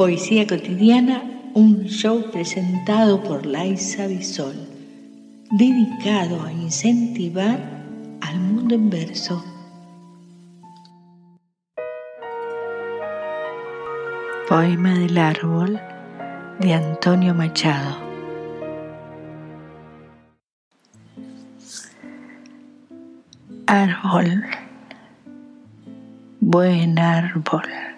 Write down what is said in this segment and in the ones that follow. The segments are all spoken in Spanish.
Poesía Cotidiana, un show presentado por Laisa Bisol, dedicado a incentivar al mundo en verso. Poema del árbol de Antonio Machado. Árbol, buen árbol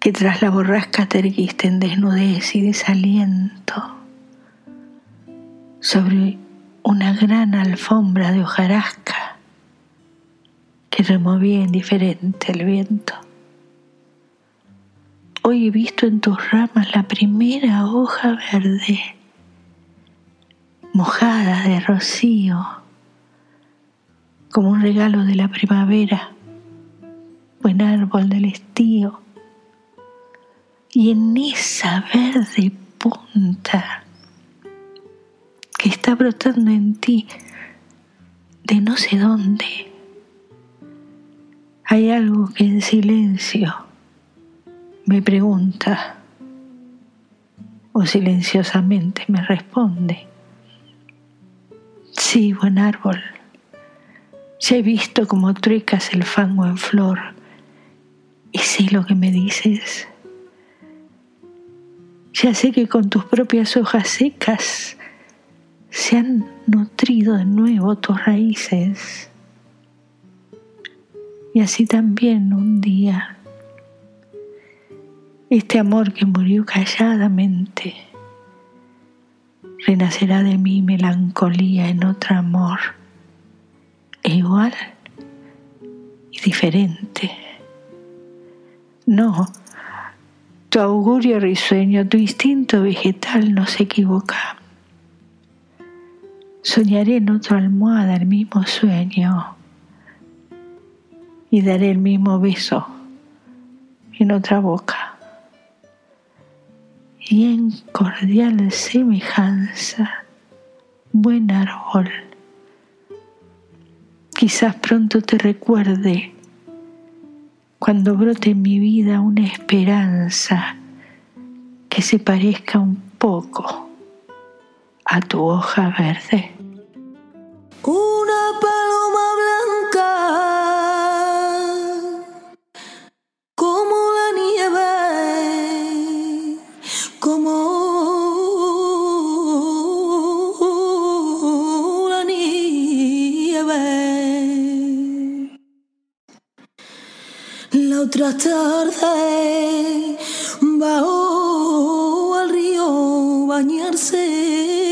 que tras la borrasca te erguiste en desnudez y desaliento sobre una gran alfombra de hojarasca que removía indiferente el viento. Hoy he visto en tus ramas la primera hoja verde, mojada de rocío, como un regalo de la primavera, buen árbol del estío y en esa verde punta que está brotando en ti de no sé dónde, hay algo que en silencio me pregunta o silenciosamente me responde. Sí, buen árbol, ya he visto como truecas el fango en flor. Y sé lo que me dices ya sé que con tus propias hojas secas se han nutrido de nuevo tus raíces. Y así también un día, este amor que murió calladamente, renacerá de mi melancolía en otro amor, igual y diferente. No, tu augurio risueño, tu instinto vegetal no se equivoca. Soñaré en otra almohada el mismo sueño y daré el mismo beso en otra boca. Y en cordial semejanza, buen árbol, quizás pronto te recuerde cuando brote en mi vida una esperanza que se parezca un poco a tu hoja verde. Una La otra tarde bajó al río bañarse.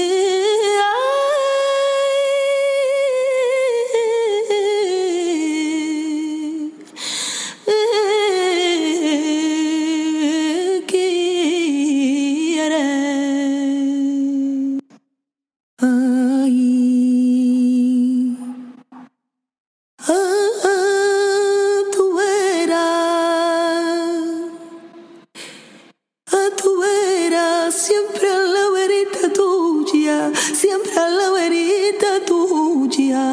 Siempre a la verita tuya.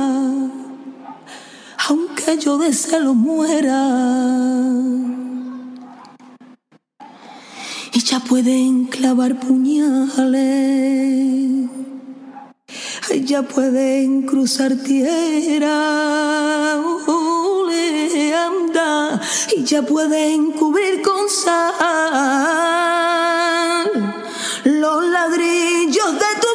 Aunque yo de celo muera. Ella puede clavar puñales. Ella puede cruzar tierra. le anda. Y ya pueden cubrir con sal los ladrillos de tu